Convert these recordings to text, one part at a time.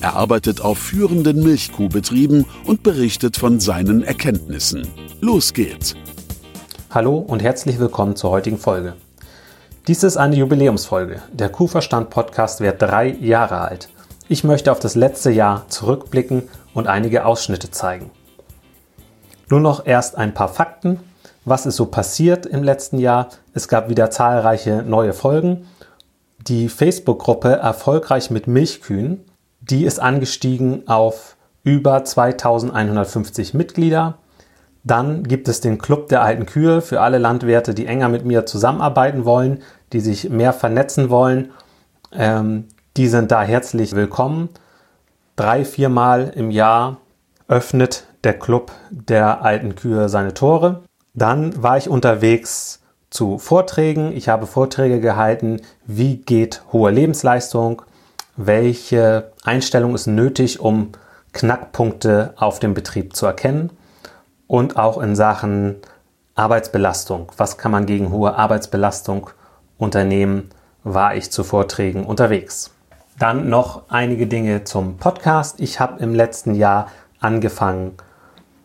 Er arbeitet auf führenden Milchkuhbetrieben und berichtet von seinen Erkenntnissen. Los geht's! Hallo und herzlich willkommen zur heutigen Folge. Dies ist eine Jubiläumsfolge. Der Kuhverstand Podcast wird drei Jahre alt. Ich möchte auf das letzte Jahr zurückblicken und einige Ausschnitte zeigen. Nur noch erst ein paar Fakten was ist so passiert im letzten Jahr. Es gab wieder zahlreiche neue Folgen. Die Facebook-Gruppe Erfolgreich mit Milchkühen, die ist angestiegen auf über 2150 Mitglieder. Dann gibt es den Club der alten Kühe für alle Landwirte, die enger mit mir zusammenarbeiten wollen, die sich mehr vernetzen wollen. Ähm, die sind da herzlich willkommen. Drei, viermal im Jahr öffnet der Club der alten Kühe seine Tore. Dann war ich unterwegs zu Vorträgen. Ich habe Vorträge gehalten, wie geht hohe Lebensleistung, welche Einstellung ist nötig, um Knackpunkte auf dem Betrieb zu erkennen und auch in Sachen Arbeitsbelastung. Was kann man gegen hohe Arbeitsbelastung unternehmen? War ich zu Vorträgen unterwegs. Dann noch einige Dinge zum Podcast. Ich habe im letzten Jahr angefangen,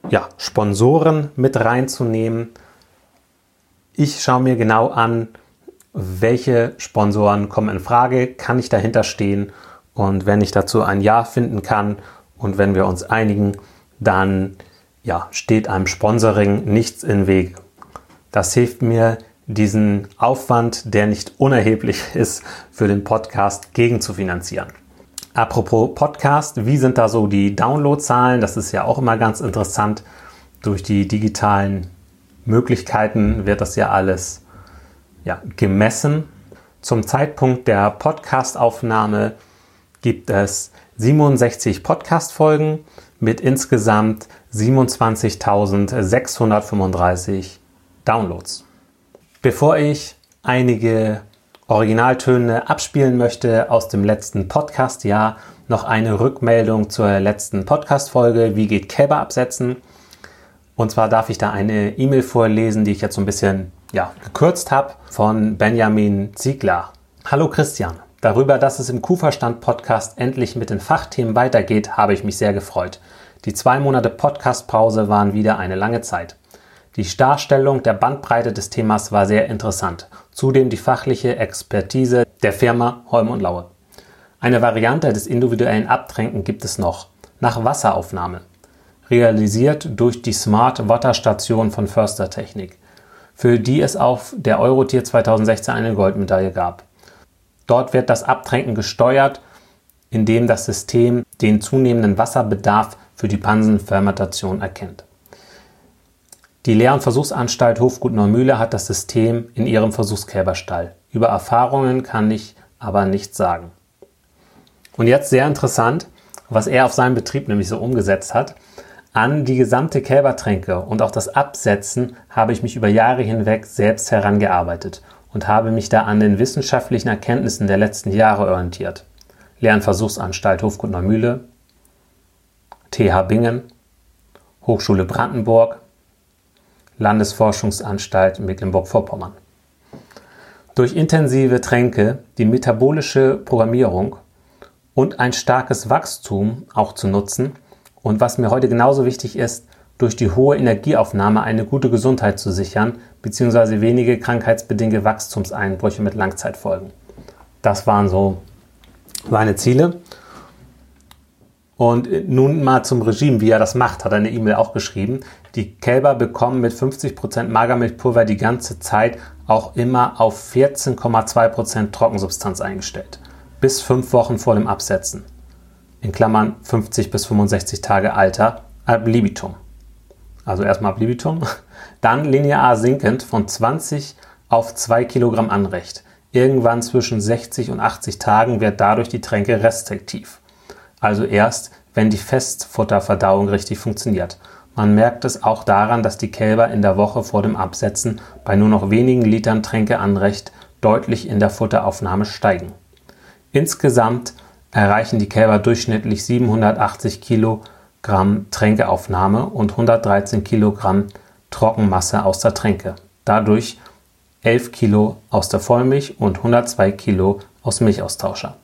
ja, Sponsoren mit reinzunehmen. Ich schaue mir genau an, welche Sponsoren kommen in Frage, kann ich dahinter stehen und wenn ich dazu ein Ja finden kann und wenn wir uns einigen, dann ja, steht einem Sponsoring nichts im Weg. Das hilft mir, diesen Aufwand, der nicht unerheblich ist, für den Podcast gegenzufinanzieren. Apropos Podcast, wie sind da so die Downloadzahlen? Das ist ja auch immer ganz interessant. Durch die digitalen Möglichkeiten wird das ja alles ja, gemessen. Zum Zeitpunkt der Podcastaufnahme gibt es 67 Podcast-Folgen mit insgesamt 27.635 Downloads. Bevor ich einige Originaltöne abspielen möchte aus dem letzten Podcast-Jahr, noch eine Rückmeldung zur letzten Podcast-Folge. Wie geht Kälber absetzen? Und zwar darf ich da eine E-Mail vorlesen, die ich jetzt so ein bisschen ja, gekürzt habe, von Benjamin Ziegler. Hallo Christian. Darüber, dass es im Kuhverstand-Podcast endlich mit den Fachthemen weitergeht, habe ich mich sehr gefreut. Die zwei Monate Podcast-Pause waren wieder eine lange Zeit. Die Darstellung der Bandbreite des Themas war sehr interessant. Zudem die fachliche Expertise der Firma Holm und Laue. Eine Variante des individuellen Abtränken gibt es noch. Nach Wasseraufnahme. Realisiert durch die Smart Water Station von Förster Technik, für die es auf der Eurotier 2016 eine Goldmedaille gab. Dort wird das Abtränken gesteuert, indem das System den zunehmenden Wasserbedarf für die Pansenfermentation erkennt. Die Lehr- und Versuchsanstalt Hofgut Neumühle hat das System in ihrem Versuchskälberstall. Über Erfahrungen kann ich aber nichts sagen. Und jetzt sehr interessant, was er auf seinem Betrieb nämlich so umgesetzt hat. An die gesamte Kälbertränke und auch das Absetzen habe ich mich über Jahre hinweg selbst herangearbeitet und habe mich da an den wissenschaftlichen Erkenntnissen der letzten Jahre orientiert. Lehr- und Versuchsanstalt Hofgut Neumühle, TH Bingen, Hochschule Brandenburg, Landesforschungsanstalt Mecklenburg-Vorpommern. Durch intensive Tränke, die metabolische Programmierung und ein starkes Wachstum auch zu nutzen und was mir heute genauso wichtig ist, durch die hohe Energieaufnahme eine gute Gesundheit zu sichern, beziehungsweise wenige krankheitsbedingte Wachstumseinbrüche mit Langzeitfolgen. Das waren so seine Ziele. Und nun mal zum Regime, wie er das macht, hat er eine E-Mail auch geschrieben. Die Kälber bekommen mit 50% Magermilchpulver die ganze Zeit auch immer auf 14,2% Trockensubstanz eingestellt. Bis fünf Wochen vor dem Absetzen. In Klammern 50 bis 65 Tage Alter ab libitum. Also erstmal ab libitum. Dann linear sinkend von 20 auf 2 Kilogramm Anrecht. Irgendwann zwischen 60 und 80 Tagen wird dadurch die Tränke restriktiv. also erst, wenn die Festfutterverdauung richtig funktioniert. Man merkt es auch daran, dass die Kälber in der Woche vor dem Absetzen bei nur noch wenigen Litern Tränkeanrecht deutlich in der Futteraufnahme steigen. Insgesamt erreichen die Kälber durchschnittlich 780 Kilogramm Tränkeaufnahme und 113 Kilogramm Trockenmasse aus der Tränke. Dadurch 11 Kilo aus der Vollmilch und 102 Kilo aus Milchaustauscher.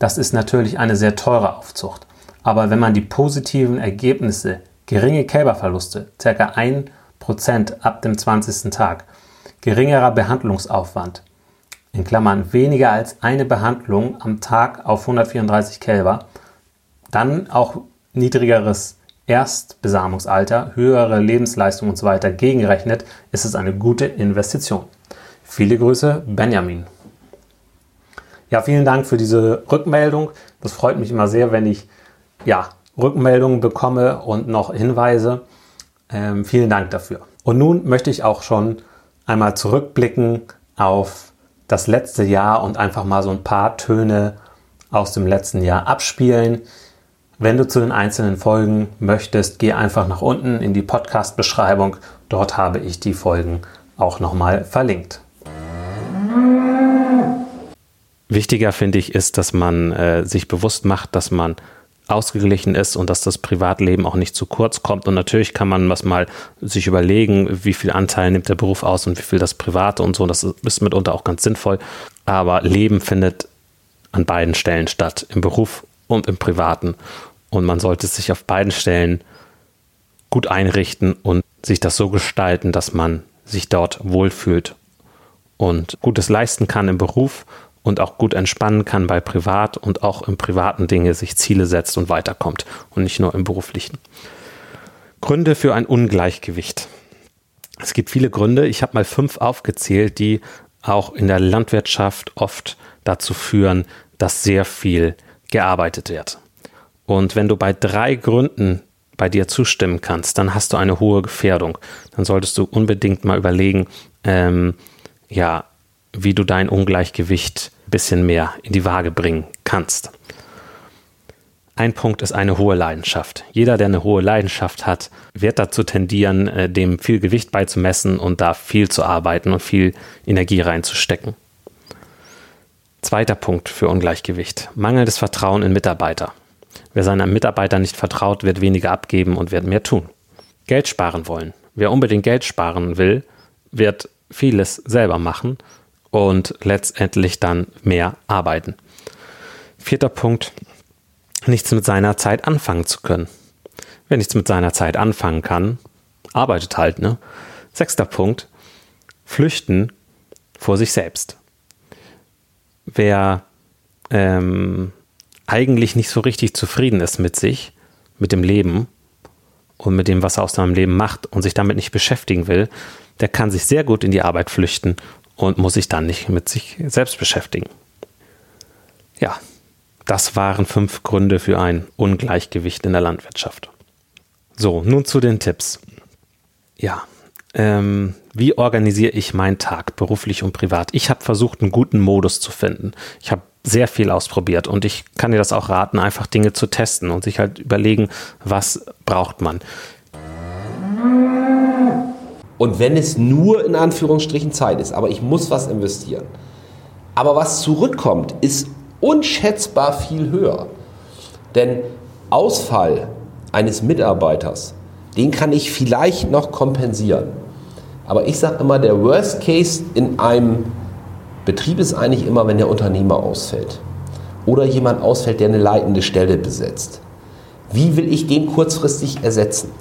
Das ist natürlich eine sehr teure Aufzucht. Aber wenn man die positiven Ergebnisse, geringe Kälberverluste, ca. 1% ab dem 20. Tag, geringerer Behandlungsaufwand, weniger als eine Behandlung am Tag auf 134 Kälber, dann auch niedrigeres Erstbesamungsalter, höhere Lebensleistung weiter gegengerechnet, ist es eine gute Investition. Viele Grüße, Benjamin. Ja, vielen Dank für diese Rückmeldung. Das freut mich immer sehr, wenn ich ja, Rückmeldungen bekomme und noch Hinweise. Ähm, vielen Dank dafür. Und nun möchte ich auch schon einmal zurückblicken auf das letzte Jahr und einfach mal so ein paar Töne aus dem letzten Jahr abspielen. Wenn du zu den einzelnen Folgen möchtest, geh einfach nach unten in die Podcast-Beschreibung. Dort habe ich die Folgen auch nochmal verlinkt. Wichtiger finde ich ist, dass man äh, sich bewusst macht, dass man ausgeglichen ist und dass das Privatleben auch nicht zu kurz kommt. Und natürlich kann man was mal sich überlegen, wie viel Anteil nimmt der Beruf aus und wie viel das Private und so. Das ist mitunter auch ganz sinnvoll. Aber Leben findet an beiden Stellen statt, im Beruf und im Privaten. Und man sollte sich auf beiden Stellen gut einrichten und sich das so gestalten, dass man sich dort wohlfühlt und Gutes leisten kann im Beruf und auch gut entspannen kann bei Privat und auch im privaten Dinge sich Ziele setzt und weiterkommt und nicht nur im beruflichen. Gründe für ein Ungleichgewicht. Es gibt viele Gründe. Ich habe mal fünf aufgezählt, die auch in der Landwirtschaft oft dazu führen, dass sehr viel gearbeitet wird. Und wenn du bei drei Gründen bei dir zustimmen kannst, dann hast du eine hohe Gefährdung. Dann solltest du unbedingt mal überlegen, ähm, ja, wie du dein Ungleichgewicht ein bisschen mehr in die Waage bringen kannst. Ein Punkt ist eine hohe Leidenschaft. Jeder, der eine hohe Leidenschaft hat, wird dazu tendieren, äh, dem viel Gewicht beizumessen und da viel zu arbeiten und viel Energie reinzustecken. Zweiter Punkt für Ungleichgewicht. Mangelndes Vertrauen in Mitarbeiter. Wer seinen Mitarbeitern nicht vertraut, wird weniger abgeben und wird mehr tun. Geld sparen wollen. Wer unbedingt Geld sparen will, wird vieles selber machen und letztendlich dann mehr arbeiten. Vierter Punkt, nichts mit seiner Zeit anfangen zu können. Wer nichts mit seiner Zeit anfangen kann, arbeitet halt, ne? Sechster Punkt, flüchten vor sich selbst. Wer ähm, eigentlich nicht so richtig zufrieden ist mit sich, mit dem Leben und mit dem, was er aus seinem Leben macht und sich damit nicht beschäftigen will, der kann sich sehr gut in die Arbeit flüchten und muss sich dann nicht mit sich selbst beschäftigen. Ja, das waren fünf Gründe für ein Ungleichgewicht in der Landwirtschaft. So, nun zu den Tipps. Ja, ähm, wie organisiere ich meinen Tag beruflich und privat? Ich habe versucht, einen guten Modus zu finden. Ich habe sehr viel ausprobiert und ich kann dir das auch raten, einfach Dinge zu testen und sich halt überlegen, was braucht man. Und wenn es nur in Anführungsstrichen Zeit ist, aber ich muss was investieren. Aber was zurückkommt, ist unschätzbar viel höher. Denn Ausfall eines Mitarbeiters, den kann ich vielleicht noch kompensieren. Aber ich sage immer, der Worst Case in einem Betrieb ist eigentlich immer, wenn der Unternehmer ausfällt. Oder jemand ausfällt, der eine leitende Stelle besetzt. Wie will ich den kurzfristig ersetzen?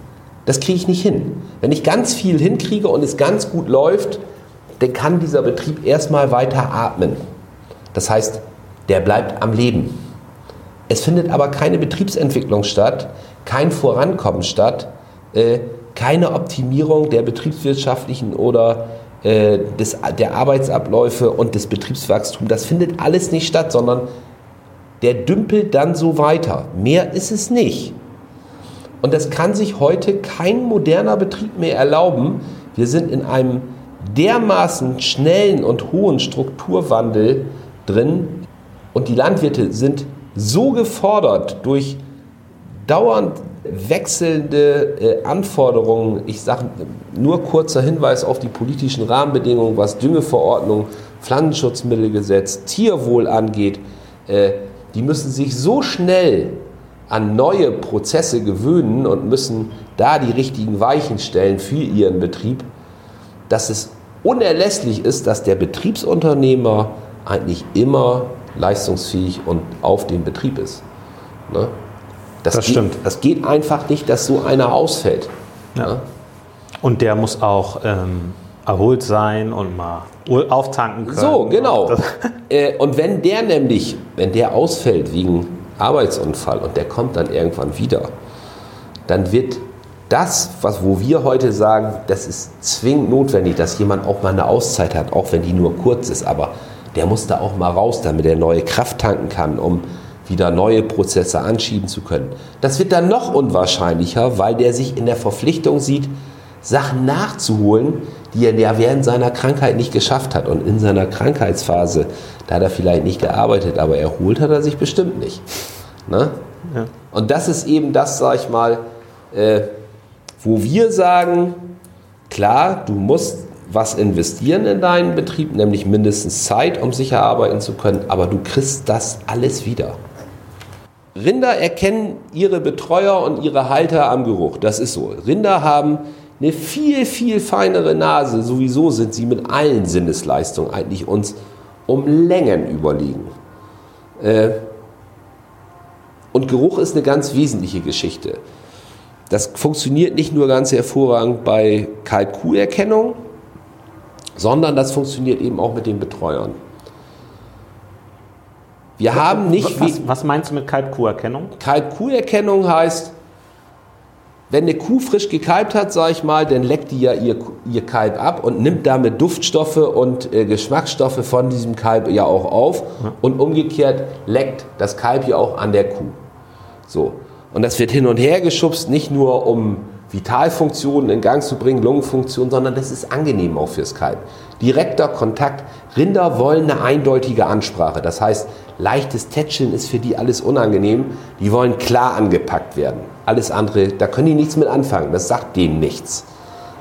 Das kriege ich nicht hin. Wenn ich ganz viel hinkriege und es ganz gut läuft, dann kann dieser Betrieb erstmal weiter atmen. Das heißt, der bleibt am Leben. Es findet aber keine Betriebsentwicklung statt, kein Vorankommen statt, äh, keine Optimierung der betriebswirtschaftlichen oder äh, des, der Arbeitsabläufe und des Betriebswachstums. Das findet alles nicht statt, sondern der dümpelt dann so weiter. Mehr ist es nicht. Und das kann sich heute kein moderner Betrieb mehr erlauben. Wir sind in einem dermaßen schnellen und hohen Strukturwandel drin und die Landwirte sind so gefordert durch dauernd wechselnde äh, Anforderungen. Ich sage nur kurzer Hinweis auf die politischen Rahmenbedingungen, was Düngeverordnung, Pflanzenschutzmittelgesetz, Tierwohl angeht. Äh, die müssen sich so schnell an neue Prozesse gewöhnen und müssen da die richtigen Weichen stellen für ihren Betrieb, dass es unerlässlich ist, dass der Betriebsunternehmer eigentlich immer leistungsfähig und auf dem Betrieb ist. Ne? Das, Das geht, stimmt. Das geht einfach nicht, dass so einer ausfällt. Ja. Ne? Und der muss auch ähm, erholt sein und mal auftanken können. So, genau. Das, Äh, und wenn der nämlich, wenn der ausfällt wegen Arbeitsunfall und der kommt dann irgendwann wieder, dann wird das, was, wo wir heute sagen, das ist zwingend notwendig, dass jemand auch mal eine Auszeit hat, auch wenn die nur kurz ist, aber der muss da auch mal raus, damit er neue Kraft tanken kann, um wieder neue Prozesse anschieben zu können. Das wird dann noch unwahrscheinlicher, weil der sich in der Verpflichtung sieht, Sachen nachzuholen, die er ja während seiner Krankheit nicht geschafft hat. Und in seiner Krankheitsphase, da hat er vielleicht nicht gearbeitet, aber erholt hat er sich bestimmt nicht. Ne? Ja. Und das ist eben das, sag ich mal, äh, wo wir sagen, klar, du musst was investieren in deinen Betrieb, nämlich mindestens Zeit, um sicher arbeiten zu können, aber du kriegst das alles wieder. Rinder erkennen ihre Betreuer und ihre Halter am Geruch. Das ist so. Rinder haben eine viel, viel feinere Nase. Sowieso sind sie mit allen Sinnesleistungen eigentlich uns um Längen überlegen. Äh, und Geruch ist eine ganz wesentliche Geschichte. Das funktioniert nicht nur ganz hervorragend bei Kaltkuherkennung, sondern das funktioniert eben auch mit den Betreuern. Wir haben nicht wie was, was meinst du mit Kalbkuherkennung? Kalbkuherkennung heißt, wenn eine Kuh frisch gekalbt hat, sag ich mal, dann leckt die ja ihr, ihr Kalb ab und nimmt damit Duftstoffe und äh, Geschmacksstoffe von diesem Kalb ja auch auf. Und umgekehrt leckt das Kalb ja auch an der Kuh. So. Und das wird hin und her geschubst, nicht nur um Vitalfunktionen in Gang zu bringen, Lungenfunktionen, sondern das ist angenehm auch fürs Kalb. Direkter Kontakt. Rinder wollen eine eindeutige Ansprache. Das heißt, leichtes Tätscheln ist für die alles unangenehm. Die wollen klar angepackt werden. Alles andere, da können die nichts mit anfangen. Das sagt denen nichts.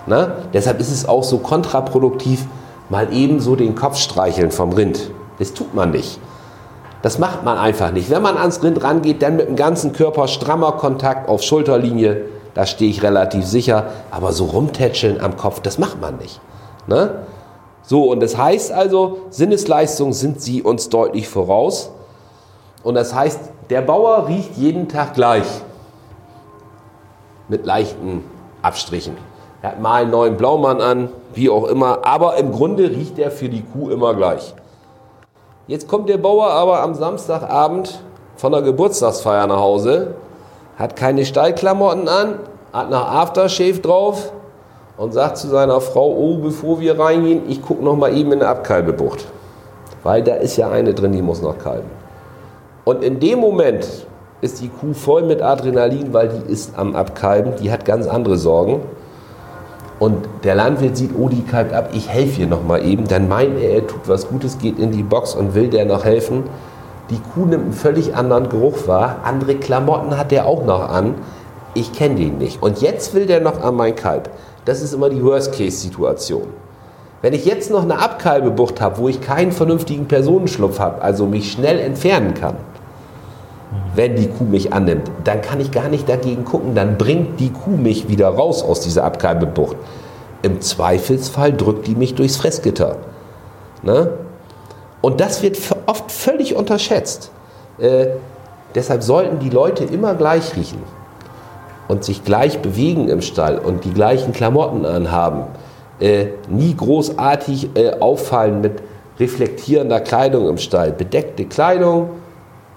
Na? Deshalb ist es auch so kontraproduktiv, mal eben so den Kopf streicheln vom Rind. Das tut man nicht. Das macht man einfach nicht. Wenn man ans Rind rangeht, dann mit dem ganzen Körper strammer Kontakt auf Schulterlinie, da stehe ich relativ sicher. Aber so rumtätscheln am Kopf, das macht man nicht. Ne? So, und das heißt also, Sinnesleistungen sind sie uns deutlich voraus. Und das heißt, der Bauer riecht jeden Tag gleich. Mit leichten Abstrichen. Er hat mal einen neuen Blaumann an, wie auch immer. Aber im Grunde riecht er für die Kuh immer gleich. Jetzt kommt der Bauer aber am Samstagabend von der Geburtstagsfeier nach Hause, hat keine Stallklamotten an, hat noch Aftershave drauf und sagt zu seiner Frau, oh, bevor wir reingehen, ich gucke noch mal eben in eine Abkalbebucht. Weil da ist ja eine drin, die muss noch kalben. Und in dem Moment ist die Kuh voll mit Adrenalin, weil die ist am Abkalben, die hat ganz andere Sorgen. Und der Landwirt sieht, oh, die kalbt ab, ich helfe ihr noch mal eben. Dann meint er, er tut was Gutes, geht in die Box und will der noch helfen. Die Kuh nimmt einen völlig anderen Geruch wahr. Andere Klamotten hat der auch noch an. Ich kenne den nicht. Und jetzt will der noch an mein Kalb. Das ist immer die Worst-Case-Situation. Wenn ich jetzt noch eine Abkalbebucht habe, wo ich keinen vernünftigen Personenschlupf habe, also mich schnell entfernen kann, wenn die Kuh mich annimmt, dann kann ich gar nicht dagegen gucken. Dann bringt die Kuh mich wieder raus aus dieser Abkalbebucht. Im Zweifelsfall drückt die mich durchs Fressgitter. Ne? Und das wird oft völlig unterschätzt. Äh, deshalb sollten die Leute immer gleich riechen und sich gleich bewegen im Stall und die gleichen Klamotten anhaben. Äh, nie großartig äh, auffallen mit reflektierender Kleidung im Stall. Bedeckte Kleidung,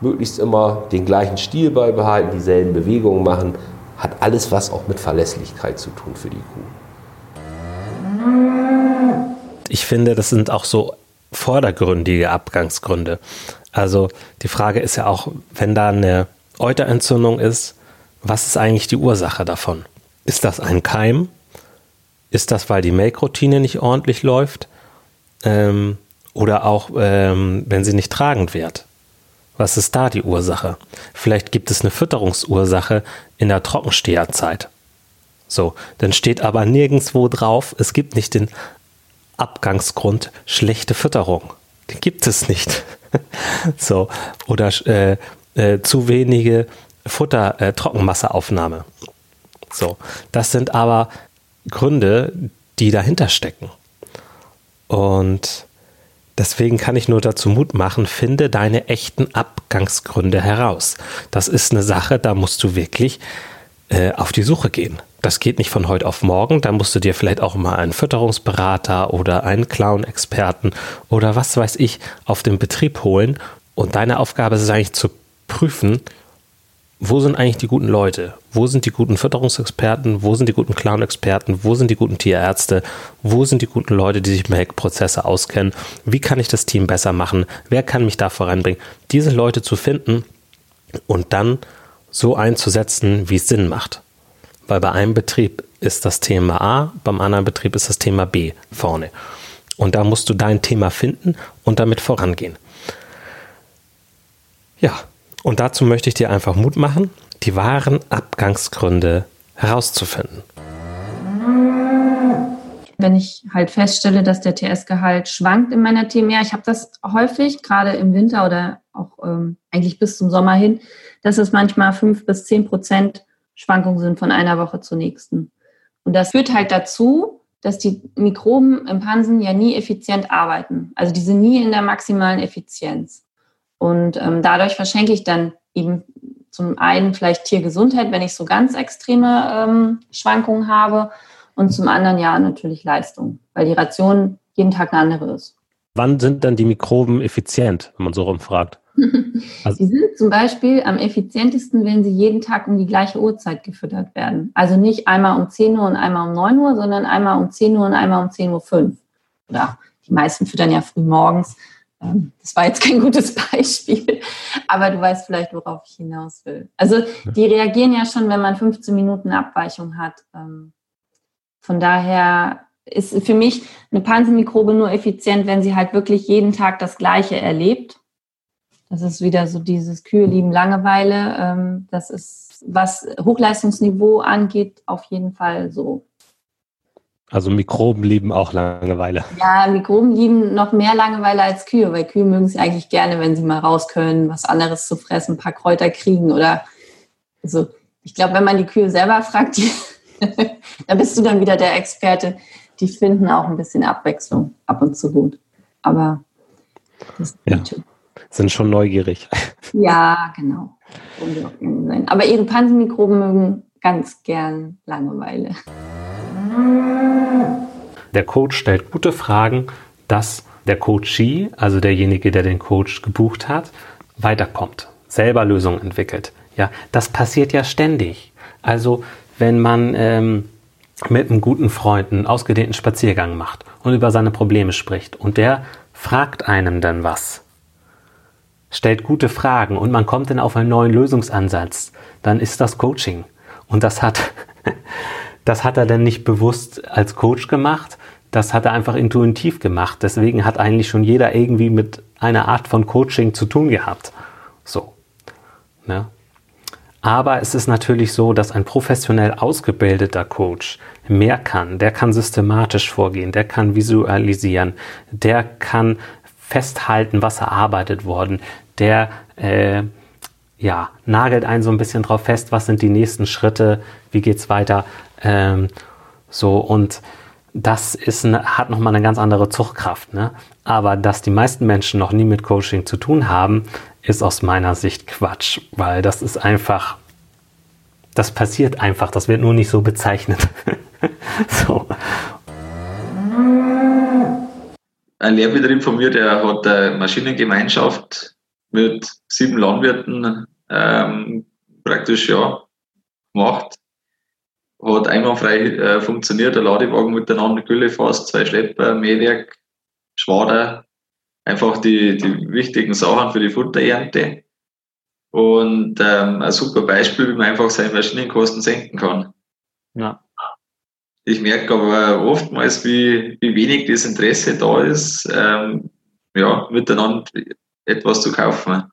möglichst immer den gleichen Stil beibehalten, dieselben Bewegungen machen, hat alles was auch mit Verlässlichkeit zu tun für die Kuh. Ich finde, das sind auch so vordergründige Abgangsgründe. Also die Frage ist ja auch, wenn da eine Euterentzündung ist, was ist eigentlich die Ursache davon? Ist das ein Keim? Ist das, weil die Melkroutine nicht ordentlich läuft? Ähm, oder auch, ähm, wenn sie nicht tragend wird? Was ist da die Ursache? Vielleicht gibt es eine Fütterungsursache in der Trockensteherzeit. So, dann steht aber nirgendwo drauf, es gibt nicht den Abgangsgrund schlechte Fütterung. Den gibt es nicht. so, oder äh, äh, zu wenige Futter, äh, Trockenmasseaufnahme. So, das sind aber Gründe, die dahinter stecken. Und deswegen kann ich nur dazu Mut machen, finde deine echten Abgangsgründe heraus. Das ist eine Sache, da musst du wirklich äh, auf die Suche gehen. Das geht nicht von heute auf morgen. Da musst du dir vielleicht auch mal einen Fütterungsberater oder einen Clown-Experten oder was weiß ich auf den Betrieb holen. Und deine Aufgabe ist es eigentlich zu prüfen, wo sind eigentlich die guten Leute? Wo sind die guten Fütterungsexperten? Wo sind die guten Clown-Experten? Wo sind die guten Tierärzte? Wo sind die guten Leute, die sich mit Heckprozesse auskennen? Wie kann ich das Team besser machen? Wer kann mich da voranbringen? Diese Leute zu finden und dann so einzusetzen, wie es Sinn macht. Weil bei einem Betrieb ist das Thema A, beim anderen Betrieb ist das Thema B vorne. Und da musst du dein Thema finden und damit vorangehen. Ja, und dazu möchte ich dir einfach Mut machen, die wahren Abgangsgründe herauszufinden. Wenn ich halt feststelle, dass der TS-Gehalt schwankt in meiner TMR, ich habe das häufig, gerade im Winter oder auch ähm, eigentlich bis zum Sommer hin, dass es manchmal fünf bis zehn Prozent Schwankungen sind von einer Woche zur nächsten. Und das führt halt dazu, dass die Mikroben im Pansen ja nie effizient arbeiten. Also die sind nie in der maximalen Effizienz. Und ähm, dadurch verschenke ich dann eben zum einen vielleicht Tiergesundheit, wenn ich so ganz extreme ähm, Schwankungen habe und zum anderen ja natürlich Leistung, weil die Ration jeden Tag eine andere ist. Wann sind dann die Mikroben effizient, wenn man so rumfragt? Also sie sind zum Beispiel am effizientesten, wenn sie jeden Tag um die gleiche Uhrzeit gefüttert werden. Also nicht einmal um 10 Uhr und einmal um 9 Uhr, sondern einmal um 10 Uhr und einmal um 10 Uhr 5. Oder die meisten füttern ja früh morgens. Das war jetzt kein gutes Beispiel, aber du weißt vielleicht, worauf ich hinaus will. Also die reagieren ja schon, wenn man 15 Minuten Abweichung hat. Ähm, von daher ist für mich eine Pansenmikrobe nur effizient, wenn sie halt wirklich jeden Tag das Gleiche erlebt. Das ist wieder so dieses Kühe lieben Langeweile. Ähm, das ist, was Hochleistungsniveau angeht, auf jeden Fall so. Also Mikroben lieben auch Langeweile. Ja, Mikroben lieben noch mehr Langeweile als Kühe, weil Kühe mögen es eigentlich gerne, wenn sie mal raus können, was anderes zu fressen, ein paar Kräuter kriegen oder also ich glaube, wenn man die Kühe selber fragt, die, da bist du dann wieder der Experte. Die finden auch ein bisschen Abwechslung ab und zu gut. Aber das ja, sind schon neugierig. Ja, genau. Aber ihre Pansenmikroben mögen ganz gern Langeweile. Der Coach stellt gute Fragen, dass der Coachee, also derjenige, der den Coach gebucht hat, weiterkommt, selber Lösungen entwickelt. Ja, das passiert ja ständig. Also wenn man ähm, mit einem guten Freund einen ausgedehnten Spaziergang macht und über seine Probleme spricht und der fragt einem dann was, stellt gute Fragen und man kommt dann auf einen neuen Lösungsansatz, dann ist das Coaching. Und das hat das hat er denn nicht bewusst als Coach gemacht, das hat er einfach intuitiv gemacht. Deswegen hat eigentlich schon jeder irgendwie mit einer Art von Coaching zu tun gehabt. So. Ne? Aber es ist natürlich so, dass ein professionell ausgebildeter Coach mehr kann. Der kann systematisch vorgehen, der kann visualisieren, der kann festhalten, was erarbeitet worden, der äh, ja, nagelt einen so ein bisschen drauf fest, was sind die nächsten Schritte, wie geht's weiter. Ähm, so und das ist eine, hat nochmal eine ganz andere Zuchtkraft. Ne? Aber dass die meisten Menschen noch nie mit Coaching zu tun haben, ist aus meiner Sicht Quatsch, weil das ist einfach, das passiert einfach, das wird nur nicht so bezeichnet. so. Ein Lehrbetrieb von mir, der hat eine Maschinengemeinschaft mit sieben Landwirten ähm, praktisch ja gemacht hat einwandfrei äh, funktioniert, der Ladewagen miteinander, Gülle fast, zwei Schlepper, Mähwerk, Schwader, einfach die, die wichtigen Sachen für die Futterernte. Und ähm, ein super Beispiel, wie man einfach seine Maschinenkosten senken kann. Ja. Ich merke aber oftmals, wie, wie wenig das Interesse da ist, ähm, ja, miteinander etwas zu kaufen.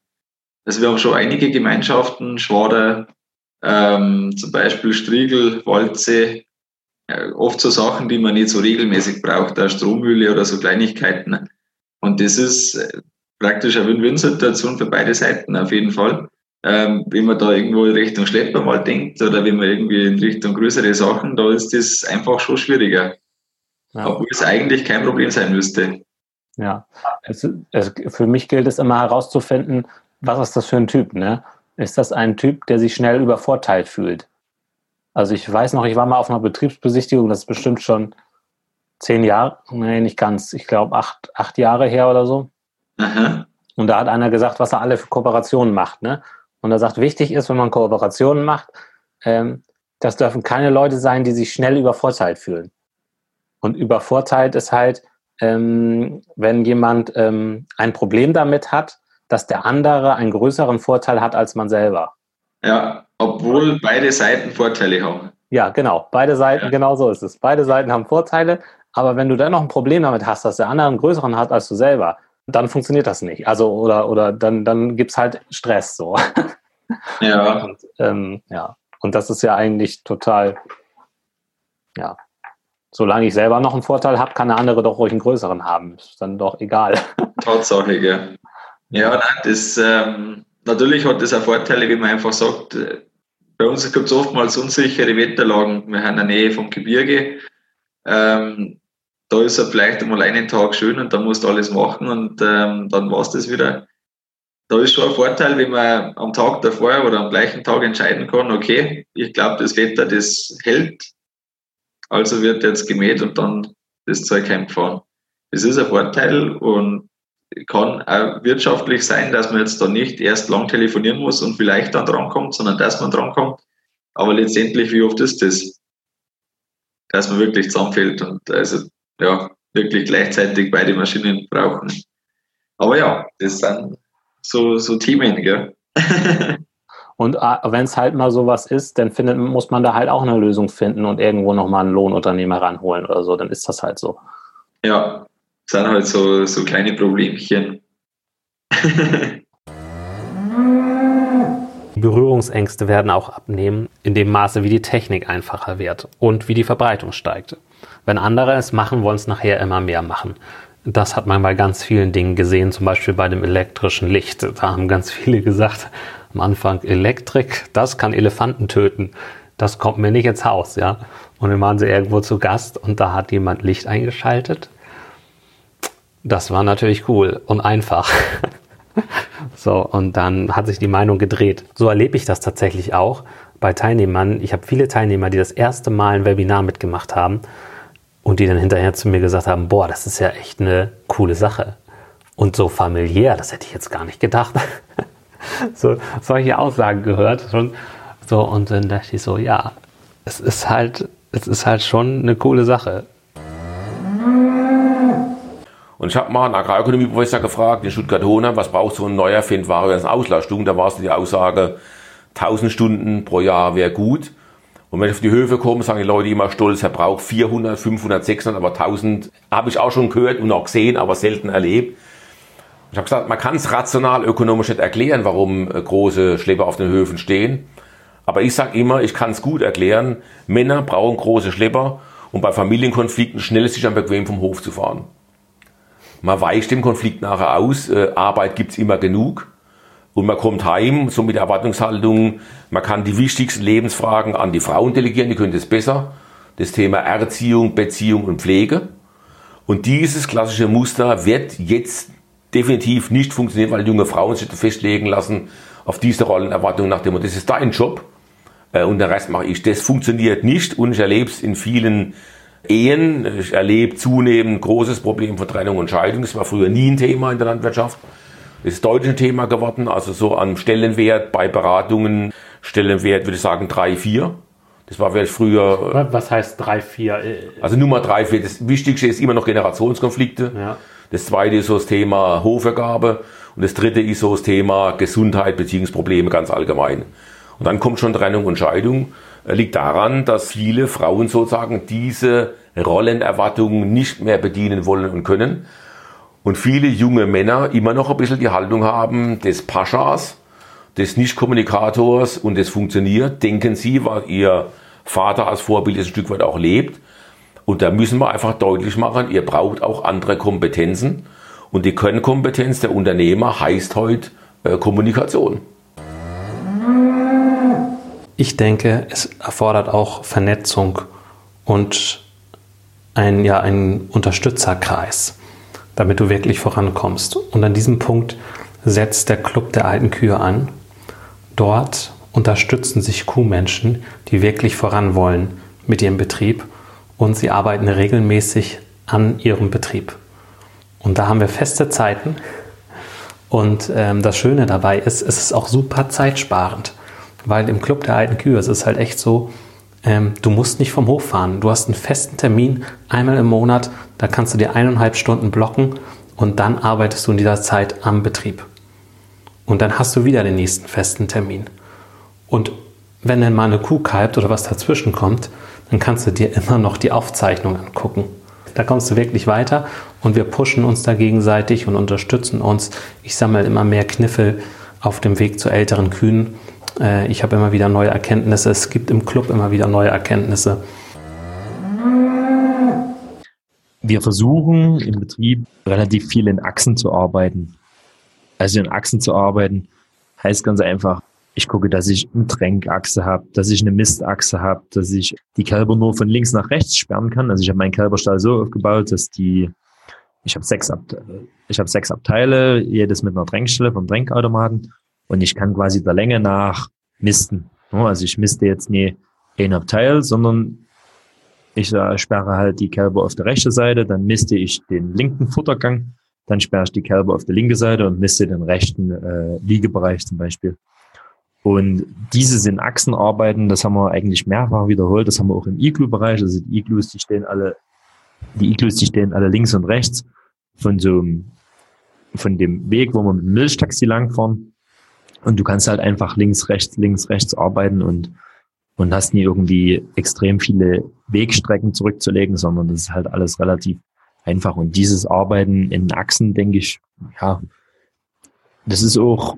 Also wir haben schon einige Gemeinschaften, Schwader, ähm, zum Beispiel Striegel, Walze, ja, oft so Sachen, die man nicht so regelmäßig braucht, da Strommühle oder so Kleinigkeiten. Und das ist äh, praktisch eine Win-Win-Situation für beide Seiten auf jeden Fall. Ähm, wenn man da irgendwo in Richtung Schlepper mal denkt oder wenn man irgendwie in Richtung größere Sachen, da ist das einfach schon schwieriger. Ja. Obwohl es eigentlich kein Problem sein müsste. Ja, es, es, für mich gilt es immer herauszufinden, was ist das für ein Typ, ne? Ist das ein Typ, der sich schnell übervorteilt fühlt? Also ich weiß noch, ich war mal auf einer Betriebsbesichtigung, das ist bestimmt schon zehn Jahre, nee, nicht ganz, ich glaube acht, acht Jahre her oder so. Aha. Und da hat einer gesagt, was er alle für Kooperationen macht, ne? Und er sagt, wichtig ist, wenn man Kooperationen macht, ähm, das dürfen keine Leute sein, die sich schnell übervorteilt fühlen. Und übervorteilt ist halt, ähm, wenn jemand ähm, ein Problem damit hat, dass der andere einen größeren Vorteil hat als man selber. Ja, obwohl beide Seiten Vorteile haben. Ja, genau. Beide Seiten, ja. genau so ist es. Beide Seiten haben Vorteile, aber wenn du dann noch ein Problem damit hast, dass der andere einen größeren hat als du selber, dann funktioniert das nicht. Also, oder, oder dann, dann gibt es halt Stress so. Ja. Und, ähm, ja. Und das ist ja eigentlich total, ja, solange ich selber noch einen Vorteil habe, kann der andere doch ruhig einen größeren haben. Ist dann doch egal. Tatsache, ja. Ja, nein, das, ähm, natürlich hat das auch Vorteile, wie man einfach sagt, äh, bei uns gibt es oftmals unsichere Wetterlagen. Wir haben in der Nähe vom Gebirge. Ähm, da ist er vielleicht einmal einen Tag schön und dann musst du alles machen und ähm, dann war es das wieder. Da ist schon ein Vorteil, wenn man am Tag davor oder am gleichen Tag entscheiden kann, okay, ich glaube, das Wetter, das hält, also wird jetzt gemäht und dann das Zeug heimgefahren. Das ist ein Vorteil und kann auch wirtschaftlich sein, dass man jetzt da nicht erst lang telefonieren muss und vielleicht dann drankommt, sondern dass man drankommt. Aber letztendlich, wie oft ist das? Dass man wirklich zusammenfällt und also ja, wirklich gleichzeitig beide Maschinen brauchen. Aber ja, das sind so, so Themen, gell? Und äh, wenn es halt mal sowas ist, dann findet, muss man da halt auch eine Lösung finden und irgendwo nochmal einen Lohnunternehmer ranholen oder so. Dann ist das halt so. Ja, sind halt so, so kleine Problemchen. Berührungsängste werden auch abnehmen, in dem Maße, wie die Technik einfacher wird und wie die Verbreitung steigt. Wenn andere es machen, wollen es nachher immer mehr machen. Das hat man bei ganz vielen Dingen gesehen, zum Beispiel bei dem elektrischen Licht. Da haben ganz viele gesagt, am Anfang Elektrik, das kann Elefanten töten. Das kommt mir nicht ins Haus, ja. Und dann waren sie irgendwo zu Gast und da hat jemand Licht eingeschaltet. Das war natürlich cool und einfach. so, und dann hat sich die Meinung gedreht. So erlebe ich das tatsächlich auch bei Teilnehmern. Ich habe viele Teilnehmer, die das erste Mal ein Webinar mitgemacht haben und die dann hinterher zu mir gesagt haben, boah, das ist ja echt eine coole Sache. Und so familiär, das hätte ich jetzt gar nicht gedacht. so solche Aussagen gehört schon. So, und dann dachte ich so, ja, es ist halt, es ist halt schon eine coole Sache. Und ich habe mal einen Agrarökonomieprofessor gefragt in Stuttgart-Hohner, was braucht so ein neuer Findware als Auslastung? Da war es die Aussage, 1000 Stunden pro Jahr wäre gut. Und wenn ich auf die Höfe komme, sagen die Leute immer stolz, er braucht 400, 500, 600, aber 1000 habe ich auch schon gehört und auch gesehen, aber selten erlebt. Ich habe gesagt, man kann es rational ökonomisch nicht erklären, warum äh, große Schlepper auf den Höfen stehen. Aber ich sage immer, ich kann es gut erklären. Männer brauchen große Schlepper, um bei Familienkonflikten schnell sicher und bequem vom Hof zu fahren. Man weicht dem Konflikt nachher aus, äh, Arbeit gibt's immer genug. Und man kommt heim, so mit der Erwartungshaltung, man kann die wichtigsten Lebensfragen an die Frauen delegieren, die können das besser. Das Thema Erziehung, Beziehung und Pflege. Und dieses klassische Muster wird jetzt definitiv nicht funktionieren, weil junge Frauen sich festlegen lassen auf diese Rollenerwartung nach dem, das ist dein Job äh, und den Rest mache ich. Das funktioniert nicht und ich erlebe es in vielen Ehen. Ich erlebe zunehmend großes Problem von Trennung und Scheidung. Das war früher nie ein Thema in der Landwirtschaft. Das ist deutlich ein Thema geworden, also so an Stellenwert bei Beratungen, Stellenwert würde ich sagen drei vier. Das war vielleicht früher. Was heißt drei vier? Also Nummer drei vier. Das Wichtigste ist immer noch Generationskonflikte. Ja. Das zweite ist so das Thema Hofergabe und das dritte ist so das Thema Gesundheit, Beziehungsprobleme ganz allgemein. Und dann kommt schon Trennung und Scheidung. Liegt daran, dass viele Frauen sozusagen diese Rollenerwartungen nicht mehr bedienen wollen und können. Und viele junge Männer immer noch ein bisschen die Haltung haben des Paschas des Nicht-Kommunikators und es funktioniert. Denken Sie, was Ihr Vater als Vorbild ein Stück weit auch lebt. Und da müssen wir einfach deutlich machen, ihr braucht auch andere Kompetenzen. Und die Kernkompetenz der Unternehmer heißt heute äh, Kommunikation. Ich denke, es erfordert auch Vernetzung und ein, ja, einen Unterstützerkreis, damit du wirklich vorankommst. Und an diesem Punkt setzt der Club der alten Kühe an. Dort unterstützen sich Kuhmenschen, die wirklich voran wollen mit ihrem Betrieb und sie arbeiten regelmäßig an ihrem Betrieb. Und da haben wir feste Zeiten. Und ähm, das Schöne dabei ist, es ist auch super zeitsparend, weil im Club der alten Kühe es ist halt echt so, ähm, du musst nicht vom Hof fahren. Du hast einen festen Termin einmal im Monat, da kannst du dir eineinhalb Stunden blocken und dann arbeitest du in dieser Zeit am Betrieb. Und dann hast du wieder den nächsten festen Termin. Und wenn dann mal eine Kuh kalbt oder was dazwischen kommt, dann kannst du dir immer noch die Aufzeichnung angucken. Da kommst du wirklich weiter und wir pushen uns da gegenseitig und unterstützen uns. Ich sammle immer mehr Kniffel auf dem Weg zu älteren Kühen. Äh, ich habe immer wieder neue Erkenntnisse. Es gibt im Club immer wieder neue Erkenntnisse. Wir versuchen im Betrieb relativ viel in Achsen zu arbeiten. Also in Achsen zu arbeiten heißt ganz einfach, ich gucke, dass ich eine Tränkachse habe, dass ich eine Mistachse habe, dass ich die Kälber nur von links nach rechts sperren kann. Also ich habe meinen Kälberstall so aufgebaut, dass die, ich habe sechs, ich habe sechs Abteile, jedes mit einer Tränkstelle vom Tränkautomaten und ich kann quasi der Länge nach misten. Also ich misste jetzt nie ein Abteil, sondern ich äh, sperre halt die Kälber auf der rechten Seite, dann misste ich den linken Futtergang dann sperre ich die Kälber auf der linken Seite und misste den rechten äh, Liegebereich zum Beispiel. Und diese sind Achsenarbeiten, das haben wir eigentlich mehrfach wiederholt. Das haben wir auch im Iglu-Bereich. Also die Iglus, die stehen alle, die Iglus, die stehen alle links und rechts von so einem, von dem Weg, wo wir mit dem Milchtaxi langfahren. Und du kannst halt einfach links, rechts, links, rechts arbeiten und, und hast nie irgendwie extrem viele Wegstrecken zurückzulegen, sondern das ist halt alles relativ einfach. Und dieses Arbeiten in Achsen, denke ich, ja, das ist auch,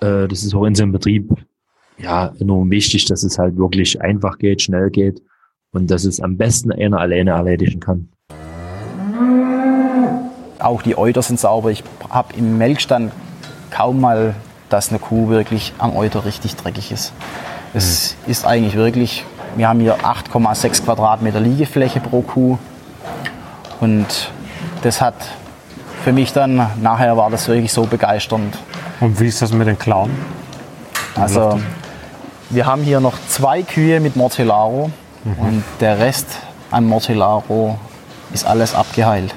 äh, das ist auch in so einem Betrieb, ja, enorm wichtig, dass es halt wirklich einfach geht, schnell geht und dass es am besten einer alleine erledigen kann. Auch die Euter sind sauber. Ich habe im Melkstand kaum mal, dass eine Kuh wirklich am Euter richtig dreckig ist. Es mhm. ist eigentlich wirklich, wir haben hier 8,6 Quadratmeter Liegefläche pro Kuh. Und das hat für mich dann, nachher war das wirklich so begeisternd. Und wie ist das mit den Klauen? Also wir haben hier noch zwei Kühe mit Mortellaro mhm. und der Rest an Mortellaro ist alles abgeheilt.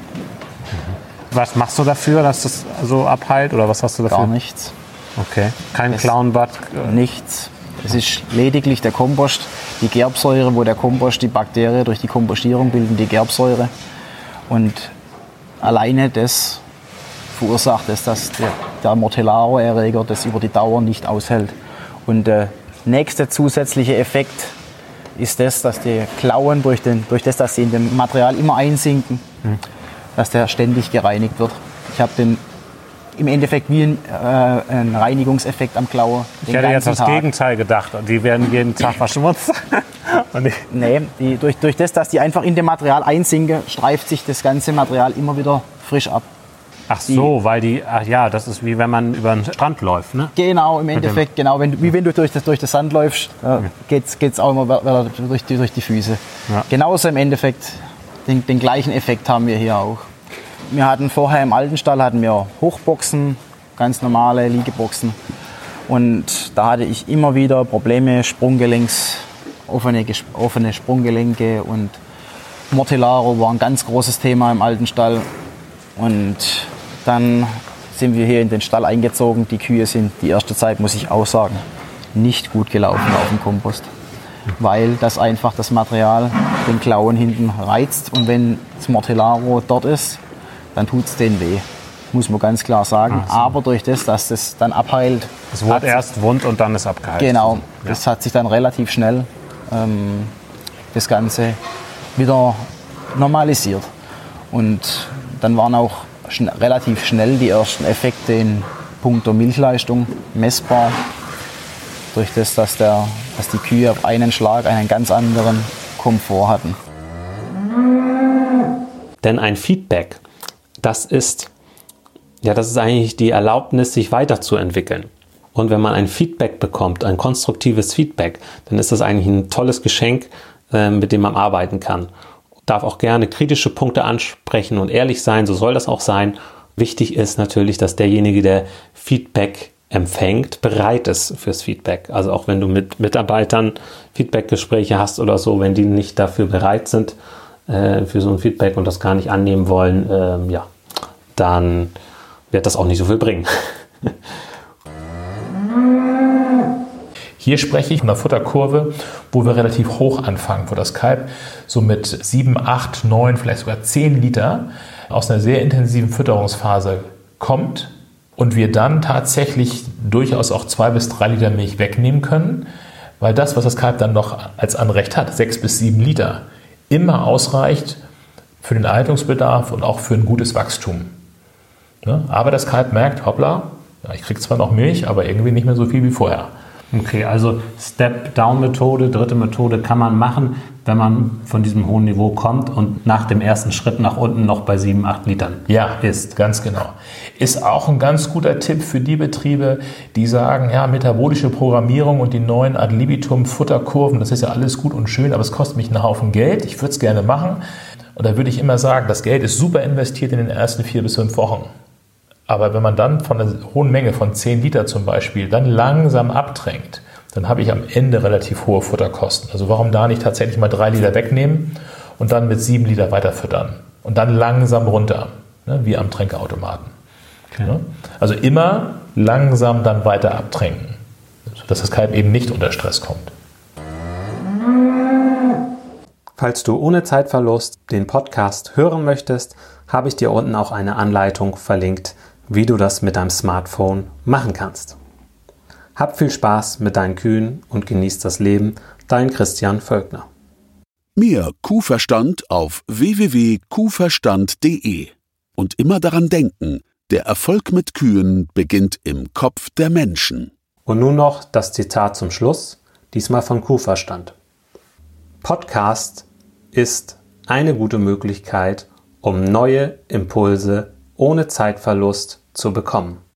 Was machst du dafür, dass das so abheilt oder was hast du dafür? Gar nichts. Okay, kein Klauenbad? Nichts. Es ist lediglich der Kompost, die Gerbsäure, wo der Kompost, die Bakterien durch die Kompostierung bilden die Gerbsäure. Und alleine das verursacht es, dass der, der Mortellaro-Erreger das über die Dauer nicht aushält. Und der nächste zusätzliche Effekt ist das, dass die Klauen durch, den, durch das, dass sie in dem Material immer einsinken, mhm. Dass der ständig gereinigt wird. Ich habe den im Endeffekt wie ein, äh, ein Reinigungseffekt am Klaue. Ich hätte jetzt das Tag. Gegenteil gedacht. Die werden jeden Tag verschmutzt. nee, die, durch, durch das, dass die einfach in dem Material einsinken, streift sich das ganze Material immer wieder frisch ab. Ach so, die, weil die, ach ja, das ist wie wenn man über den Strand läuft, ne? Genau, im Endeffekt, genau. Wenn, wie wenn du durch das, durch das Sand läufst, äh, geht's, geht's auch immer durch die, durch die Füße. Ja. Genauso im Endeffekt, den, den gleichen Effekt haben wir hier auch. Wir hatten vorher im alten Stall hatten wir Hochboxen, ganz normale Liegeboxen. Und da hatte ich immer wieder Probleme, Sprunggelenks, offene, offene Sprunggelenke und Mortellaro war ein ganz großes Thema im alten Stall. Und dann sind wir hier in den Stall eingezogen. Die Kühe sind die erste Zeit, muss ich auch sagen, nicht gut gelaufen auf dem Kompost. Weil das einfach das Material den Klauen hinten reizt. Und wenn das Mortellaro dort ist, dann tut es denen weh. Muss man ganz klar sagen. So. Aber durch das, dass das dann abheilt. Es wurde erst wund und dann ist abgeheilt. Genau. Ja. Das hat sich dann relativ schnell ähm, das Ganze wieder normalisiert. Und dann waren auch schn relativ schnell die ersten Effekte in puncto Milchleistung messbar. Durch das, dass, der, dass die Kühe auf einen Schlag einen ganz anderen Komfort hatten. Denn ein Feedback, das ist, ja, das ist eigentlich die Erlaubnis, sich weiterzuentwickeln. Und wenn man ein Feedback bekommt, ein konstruktives Feedback, dann ist das eigentlich ein tolles Geschenk, äh, mit dem man arbeiten kann. Darf auch gerne kritische Punkte ansprechen und ehrlich sein, so soll das auch sein. Wichtig ist natürlich, dass derjenige, der Feedback empfängt, bereit ist fürs Feedback. Also auch wenn du mit Mitarbeitern Feedbackgespräche hast oder so, wenn die nicht dafür bereit sind äh, für so ein Feedback und das gar nicht annehmen wollen, äh, ja, dann wird das auch nicht so viel bringen. Hier spreche ich von einer Futterkurve, wo wir relativ hoch anfangen, wo das Kalb so mit 7, 8, 9, vielleicht sogar 10 Liter aus einer sehr intensiven Fütterungsphase kommt und wir dann tatsächlich durchaus auch 2 bis 3 Liter Milch wegnehmen können, weil das, was das Kalb dann noch als Anrecht hat, 6 bis 7 Liter, immer ausreicht für den Erhaltungsbedarf und auch für ein gutes Wachstum. Ne? Aber das Kalb merkt, hoppla, ich kriege zwar noch Milch, aber irgendwie nicht mehr so viel wie vorher. Okay, also Step-Down-Methode, dritte Methode kann man machen, wenn man von diesem hohen Niveau kommt und nach dem ersten Schritt nach unten noch bei 7, 8 Litern ja, ist. Ganz genau. Ist auch ein ganz guter Tipp für die Betriebe, die sagen, ja, metabolische Programmierung und die neuen Ad libitum Futterkurven, das ist ja alles gut und schön, aber es kostet mich einen Haufen Geld. Ich würde es gerne machen. Und da würde ich immer sagen, das Geld ist super investiert in den ersten vier bis fünf Wochen. Aber wenn man dann von einer hohen Menge von 10 Liter zum Beispiel dann langsam abdrängt, dann habe ich am Ende relativ hohe Futterkosten. Also warum da nicht tatsächlich mal 3 Liter wegnehmen und dann mit 7 Liter weiterfüttern und dann langsam runter, ne, wie am Tränkeautomaten. Okay. Ne? Also immer langsam dann weiter abtränken, sodass das Kalb eben nicht unter Stress kommt. Falls du ohne Zeitverlust den Podcast hören möchtest, habe ich dir unten auch eine Anleitung verlinkt, wie du das mit deinem Smartphone machen kannst. Hab viel Spaß mit deinen Kühen und genieß das Leben. Dein Christian Völkner. Mehr Kuhverstand auf www.kuhverstand.de und immer daran denken, der Erfolg mit Kühen beginnt im Kopf der Menschen. Und nun noch das Zitat zum Schluss, diesmal von Kuhverstand. Podcast ist eine gute Möglichkeit, um neue Impulse ohne Zeitverlust zu bekommen.